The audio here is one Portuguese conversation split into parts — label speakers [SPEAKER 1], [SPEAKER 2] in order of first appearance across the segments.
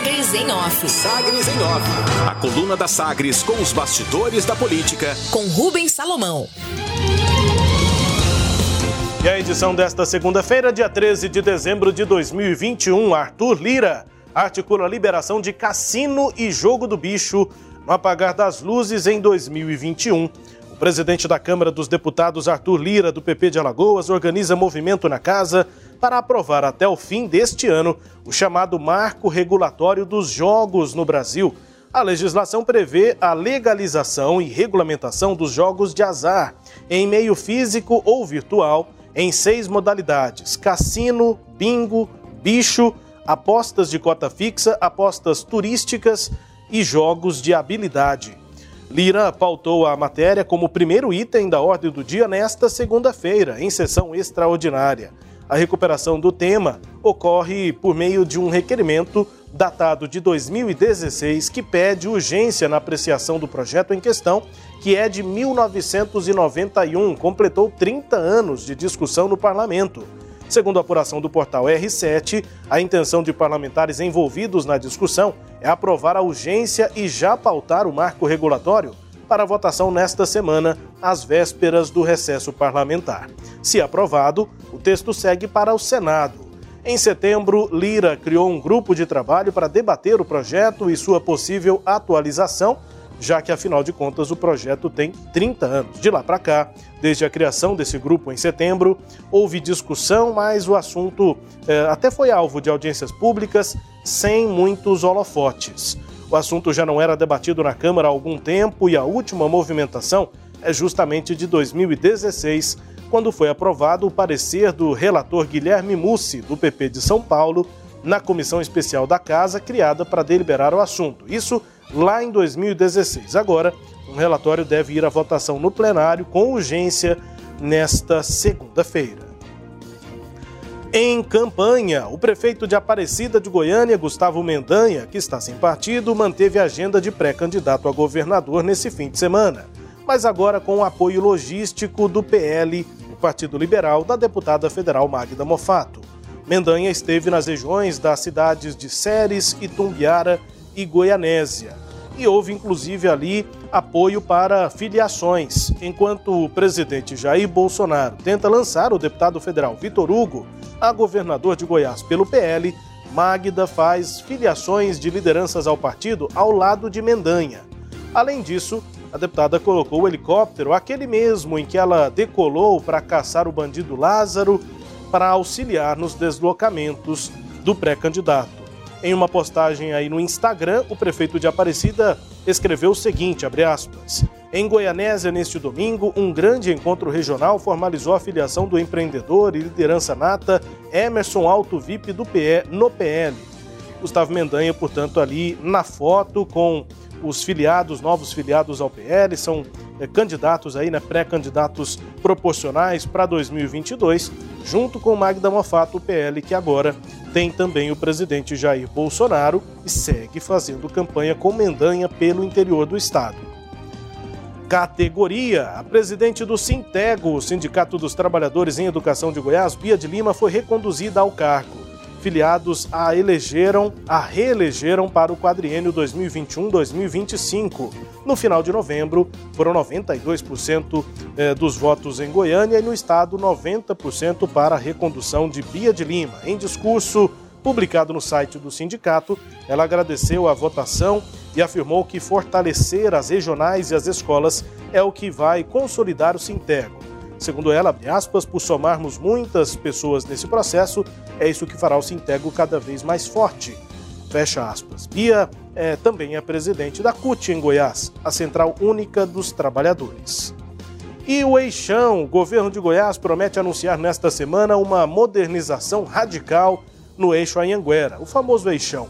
[SPEAKER 1] Sagres em Off.
[SPEAKER 2] Sagres em Off. A coluna da Sagres com os bastidores da política.
[SPEAKER 1] Com Rubens Salomão.
[SPEAKER 3] E a edição desta segunda-feira, dia 13 de dezembro de 2021, Arthur Lira articula a liberação de cassino e jogo do bicho no apagar das luzes em 2021. O presidente da Câmara dos Deputados, Arthur Lira, do PP de Alagoas, organiza movimento na casa para aprovar até o fim deste ano o chamado Marco Regulatório dos Jogos no Brasil. A legislação prevê a legalização e regulamentação dos jogos de azar em meio físico ou virtual em seis modalidades: cassino, bingo, bicho, apostas de cota fixa, apostas turísticas e jogos de habilidade. Lira pautou a matéria como primeiro item da ordem do dia nesta segunda-feira, em sessão extraordinária. A recuperação do tema ocorre por meio de um requerimento datado de 2016 que pede urgência na apreciação do projeto em questão, que é de 1991, completou 30 anos de discussão no parlamento. Segundo a apuração do portal R7, a intenção de parlamentares envolvidos na discussão é aprovar a urgência e já pautar o marco regulatório para votação nesta semana, às vésperas do recesso parlamentar. Se aprovado, o texto segue para o Senado. Em setembro, Lira criou um grupo de trabalho para debater o projeto e sua possível atualização, já que, afinal de contas, o projeto tem 30 anos. De lá para cá, desde a criação desse grupo em setembro, houve discussão, mas o assunto eh, até foi alvo de audiências públicas sem muitos holofotes. O assunto já não era debatido na Câmara há algum tempo e a última movimentação é justamente de 2016, quando foi aprovado o parecer do relator Guilherme Mussi, do PP de São Paulo, na comissão especial da Casa criada para deliberar o assunto. Isso lá em 2016. Agora, um relatório deve ir à votação no plenário com urgência nesta segunda-feira. Em campanha, o prefeito de Aparecida de Goiânia, Gustavo Mendanha, que está sem partido, manteve a agenda de pré-candidato a governador nesse fim de semana, mas agora com o apoio logístico do PL, o Partido Liberal, da deputada federal Magda Mofato. Mendanha esteve nas regiões das cidades de Séries, Itumbiara e Goianésia. E houve inclusive ali apoio para filiações, enquanto o presidente Jair Bolsonaro tenta lançar o deputado federal Vitor Hugo a governador de Goiás pelo PL, Magda faz filiações de lideranças ao partido ao lado de Mendanha. Além disso, a deputada colocou o helicóptero, aquele mesmo em que ela decolou para caçar o bandido Lázaro, para auxiliar nos deslocamentos do pré-candidato. Em uma postagem aí no Instagram, o prefeito de Aparecida escreveu o seguinte, aspas, Em Goianésia, neste domingo, um grande encontro regional formalizou a filiação do empreendedor e liderança nata Emerson Alto VIP do PE no PL. Gustavo Mendanha, portanto, ali na foto com os filiados, novos filiados ao PL, são é, candidatos aí, né, pré-candidatos proporcionais para 2022, junto com Magda Mofato, o PL, que agora tem também o presidente Jair Bolsonaro e segue fazendo campanha com Mendanha pelo interior do estado. Categoria: a presidente do Sintego, o Sindicato dos Trabalhadores em Educação de Goiás, Bia de Lima, foi reconduzida ao cargo filiados a elegeram, a reelegeram para o quadriênio 2021-2025. No final de novembro, foram 92% eh, dos votos em Goiânia e no estado 90% para a recondução de Bia de Lima. Em discurso publicado no site do sindicato, ela agradeceu a votação e afirmou que fortalecer as regionais e as escolas é o que vai consolidar o Sintego. Segundo ela, aspas, por somarmos muitas pessoas nesse processo, é isso que fará o Sintego cada vez mais forte. Fecha aspas. Bia é, também é presidente da CUT em Goiás, a Central Única dos Trabalhadores. E o Eixão, o governo de Goiás promete anunciar nesta semana uma modernização radical no eixo Anhanguera, o famoso Eixão.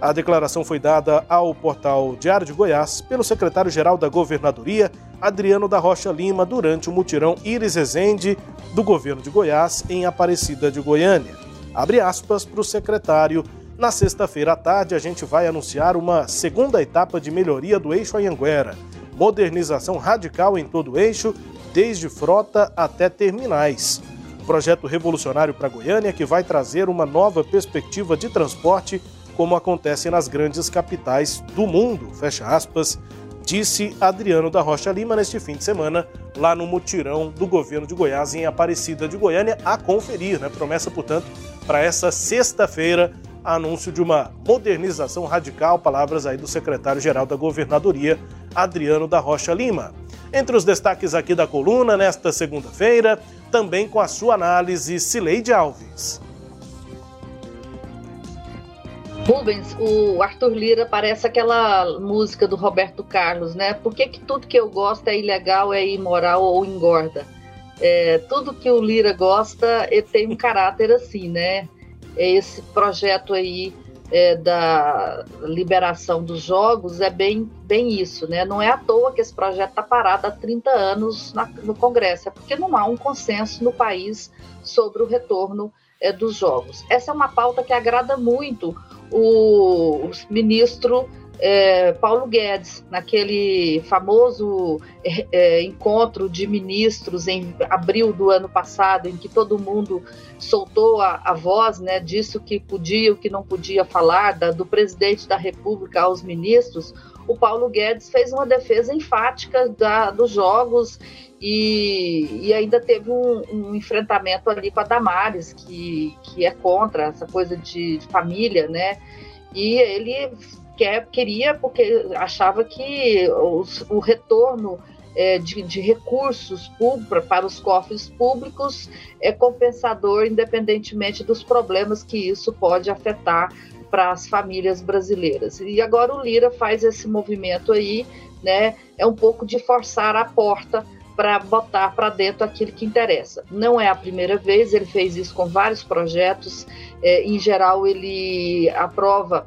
[SPEAKER 3] A declaração foi dada ao portal Diário de Goiás pelo secretário-geral da Governadoria, Adriano da Rocha Lima, durante o mutirão Iris Rezende do governo de Goiás em Aparecida de Goiânia. Abre aspas para o secretário. Na sexta-feira à tarde, a gente vai anunciar uma segunda etapa de melhoria do eixo Anhanguera. Modernização radical em todo o eixo, desde frota até terminais. projeto revolucionário para Goiânia que vai trazer uma nova perspectiva de transporte como acontece nas grandes capitais do mundo. Fecha aspas, disse Adriano da Rocha Lima neste fim de semana, lá no mutirão do governo de Goiás, em Aparecida de Goiânia, a conferir, né? Promessa, portanto, para essa sexta-feira, anúncio de uma modernização radical, palavras aí do secretário-geral da Governadoria, Adriano da Rocha Lima. Entre os destaques aqui da coluna, nesta segunda-feira, também com a sua análise, Cileide Alves.
[SPEAKER 4] Rubens, o Arthur Lira parece aquela música do Roberto Carlos, né? Por que, que tudo que eu gosto é ilegal, é imoral ou engorda? É, tudo que o Lira gosta ele tem um caráter assim, né? É esse projeto aí é, da liberação dos jogos é bem, bem isso, né? Não é à toa que esse projeto está parado há 30 anos na, no Congresso, é porque não há um consenso no país sobre o retorno é, dos jogos. Essa é uma pauta que agrada muito o, o ministro é, Paulo Guedes, naquele famoso é, é, encontro de ministros em abril do ano passado, em que todo mundo soltou a, a voz né, disso que podia, o que não podia falar, da, do presidente da República aos ministros, o Paulo Guedes fez uma defesa enfática da, dos jogos e, e ainda teve um, um, enfrentamento ali com a Damares, que, que é contra essa coisa de, de família, né? E ele quer, queria, porque achava que os, o retorno é, de, de, recursos para os cofres públicos é compensador, independentemente dos problemas que isso pode afetar para as famílias brasileiras. E agora o Lira faz esse movimento aí, né? É um pouco de forçar a porta para botar para dentro aquilo que interessa. Não é a primeira vez, ele fez isso com vários projetos. É, em geral, ele aprova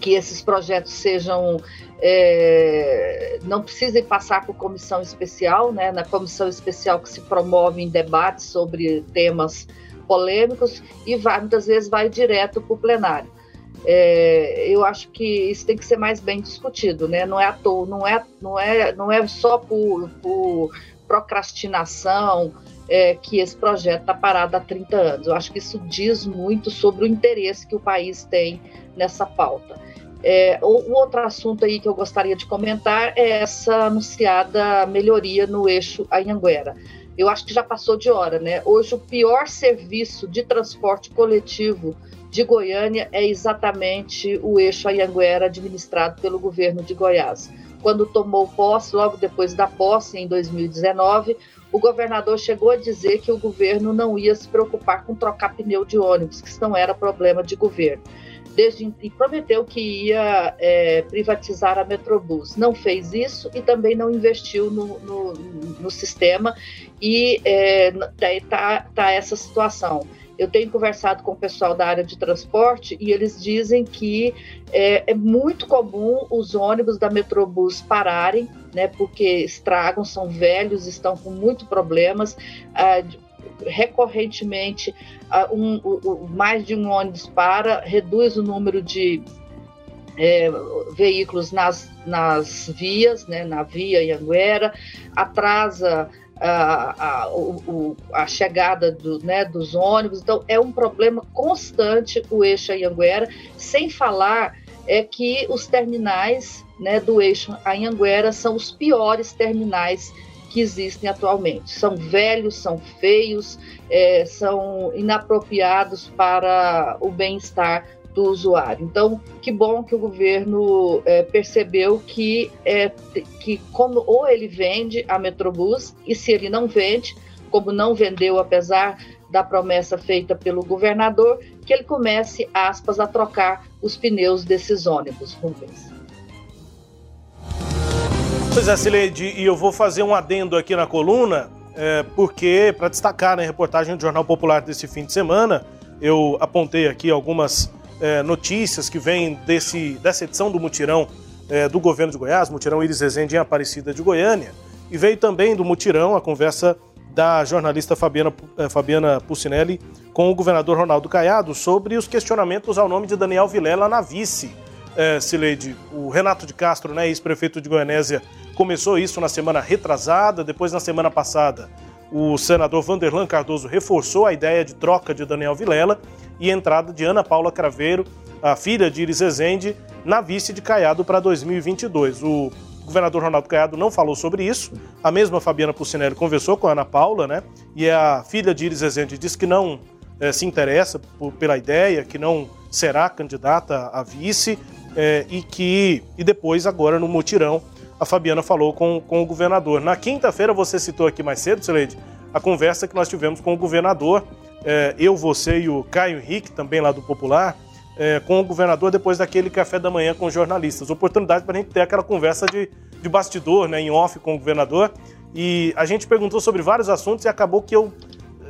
[SPEAKER 4] que esses projetos sejam é, não precisem passar por comissão especial, né? Na comissão especial que se promove em debates sobre temas polêmicos e vai, muitas vezes vai direto para o plenário. É, eu acho que isso tem que ser mais bem discutido, né? Não é à toa, não é, não é, não é só por, por procrastinação é, que esse projeto está parado há 30 anos. Eu acho que isso diz muito sobre o interesse que o país tem nessa pauta. É, o, o, outro assunto aí que eu gostaria de comentar é essa anunciada melhoria no eixo Anhanguera. Eu acho que já passou de hora, né? Hoje o pior serviço de transporte coletivo de Goiânia é exatamente o eixo Anhanguera administrado pelo governo de Goiás. Quando tomou posse, logo depois da posse, em 2019, o governador chegou a dizer que o governo não ia se preocupar com trocar pneu de ônibus, que isso não era problema de governo desde, e prometeu que ia é, privatizar a Metrobus. Não fez isso e também não investiu no, no, no sistema e é, tá, tá essa situação. Eu tenho conversado com o pessoal da área de transporte e eles dizem que é, é muito comum os ônibus da Metrobus pararem, né, porque estragam, são velhos, estão com muitos problemas. Ah, recorrentemente uh, um, um, mais de um ônibus para, reduz o número de é, veículos nas, nas vias, né, na via Anguera, atrasa a, a, o, a chegada do, né, dos ônibus. Então, é um problema constante o eixo Anhanguera, sem falar é que os terminais né, do eixo Anhanguera são os piores terminais que existem atualmente. São velhos, são feios, é, são inapropriados para o bem-estar do usuário. Então, que bom que o governo é, percebeu que, é, que como ou ele vende a Metrobus, e se ele não vende, como não vendeu apesar da promessa feita pelo governador, que ele comece, aspas, a trocar os pneus desses ônibus, Rubens.
[SPEAKER 3] Pois é, Sileide, e eu vou fazer um adendo aqui na coluna, é, porque, para destacar na né, reportagem do Jornal Popular desse fim de semana, eu apontei aqui algumas é, notícias que vêm desse, dessa edição do Mutirão é, do governo de Goiás, Mutirão Iris Rezende em Aparecida de Goiânia, e veio também do Mutirão a conversa da jornalista Fabiana, é, Fabiana Pucinelli com o governador Ronaldo Caiado sobre os questionamentos ao nome de Daniel Vilela na vice. É, Cileide, o Renato de Castro, né, ex-prefeito de Goianésia, começou isso na semana retrasada, depois na semana passada o senador Vanderlan Cardoso reforçou a ideia de troca de Daniel Vilela e entrada de Ana Paula Craveiro a filha de Iris Rezende, na vice de Caiado para 2022. O governador Ronaldo Caiado não falou sobre isso. A mesma Fabiana Pucinelli conversou com a Ana Paula, né? E a filha de Iris Rezende disse que não é, se interessa por, pela ideia, que não será candidata a vice é, e que e depois agora no mutirão a Fabiana falou com, com o governador. Na quinta-feira você citou aqui mais cedo, Sileide, a conversa que nós tivemos com o governador, é, eu, você e o Caio Henrique, também lá do Popular, é, com o governador depois daquele café da manhã com jornalistas. Oportunidade para a gente ter aquela conversa de, de bastidor, né, em off com o governador. E a gente perguntou sobre vários assuntos e acabou que eu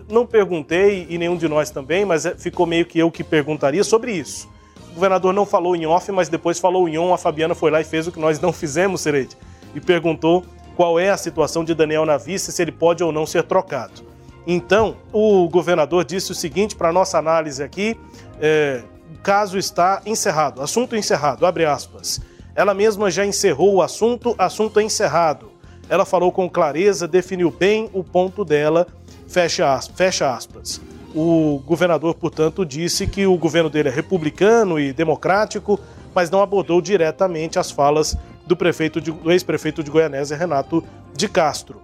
[SPEAKER 3] não perguntei, e nenhum de nós também, mas ficou meio que eu que perguntaria sobre isso. O governador não falou em off, mas depois falou em on. A Fabiana foi lá e fez o que nós não fizemos, Serede, e perguntou qual é a situação de Daniel na vice, se ele pode ou não ser trocado. Então, o governador disse o seguinte para nossa análise aqui: é, caso está encerrado, assunto encerrado, abre aspas. Ela mesma já encerrou o assunto, assunto é encerrado. Ela falou com clareza, definiu bem o ponto dela, fecha aspas. Fecha aspas. O governador, portanto, disse que o governo dele é republicano e democrático, mas não abordou diretamente as falas do prefeito de, do ex-prefeito de Goianésia, Renato de Castro.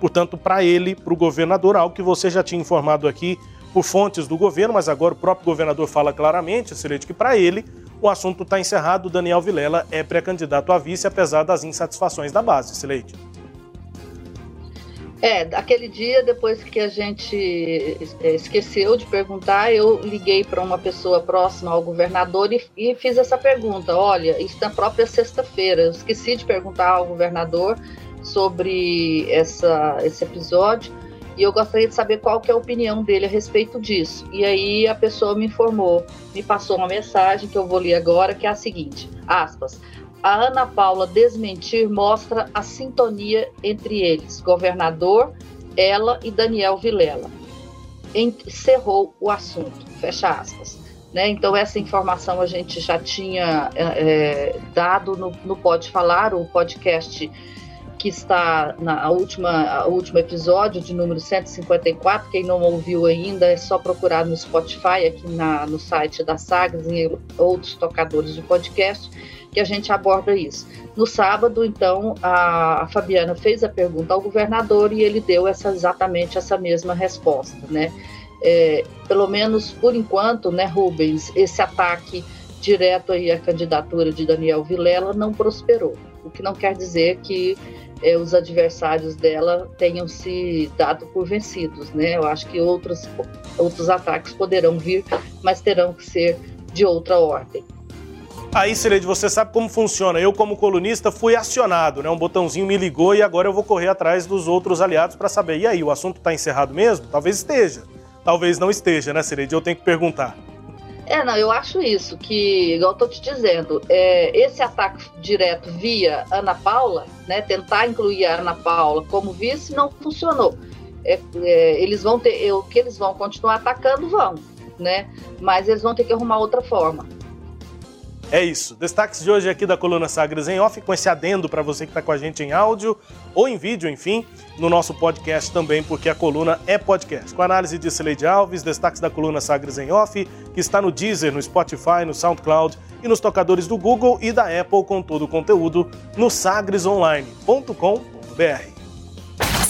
[SPEAKER 3] Portanto, para ele, para o governador, algo que você já tinha informado aqui por fontes do governo, mas agora o próprio governador fala claramente, Celeste, que para ele o assunto está encerrado. Daniel Vilela é pré-candidato a vice, apesar das insatisfações da base, Celeste.
[SPEAKER 4] É, aquele dia, depois que a gente é, esqueceu de perguntar, eu liguei para uma pessoa próxima ao governador e, e, fiz essa pergunta. Olha, isso na própria sexta-feira. Eu esqueci de perguntar ao governador sobre essa, esse episódio e eu gostaria de saber qual que é a opinião dele a respeito disso. E aí a pessoa me informou, me passou uma mensagem que eu vou ler agora, que é a seguinte, aspas, a Ana Paula desmentir mostra a sintonia entre eles, governador, ela e Daniel Vilela. Encerrou o assunto, fecha aspas. Né? Então, essa informação a gente já tinha é, dado no, no Pode Falar, o podcast que está na última, último episódio de número 154. Quem não ouviu ainda, é só procurar no Spotify, aqui na, no site da Sagres e outros tocadores de podcast que a gente aborda isso. No sábado, então, a, Fabiana fez a pergunta ao governador e ele deu essa, exatamente essa mesma resposta, né? É, pelo menos por enquanto, né, Rubens, esse ataque direto aí à candidatura de Daniel Vilela não prosperou, o que não quer dizer que é, os adversários dela tenham se dado por vencidos, né? Eu acho que outros, outros ataques poderão vir, mas terão que ser de outra ordem.
[SPEAKER 3] Aí, Sileide, você sabe como funciona. Eu, como colunista, fui acionado, né? Um botãozinho me ligou e agora eu vou correr atrás dos outros aliados para saber. E aí, o assunto está encerrado mesmo? Talvez esteja. Talvez não esteja, né, Sileide? Eu tenho que perguntar.
[SPEAKER 4] É, não, eu acho isso, que, igual eu tô te dizendo, é, esse ataque direto via Ana Paula, né, tentar incluir a Ana Paula como vice, não funcionou. É, é, eles vão ter, o que eles vão continuar atacando, vão, né, mas eles vão ter que arrumar outra forma.
[SPEAKER 3] É isso. Destaques de hoje aqui da coluna Sagres em Off, com esse adendo para você que está com a gente em áudio ou em vídeo, enfim, no nosso podcast também, porque a coluna é podcast. Com análise de Sileide Alves, destaques da coluna Sagres em Off, que está no Deezer, no Spotify, no SoundCloud e nos tocadores do Google e da Apple com todo o conteúdo no sagresonline.com.br.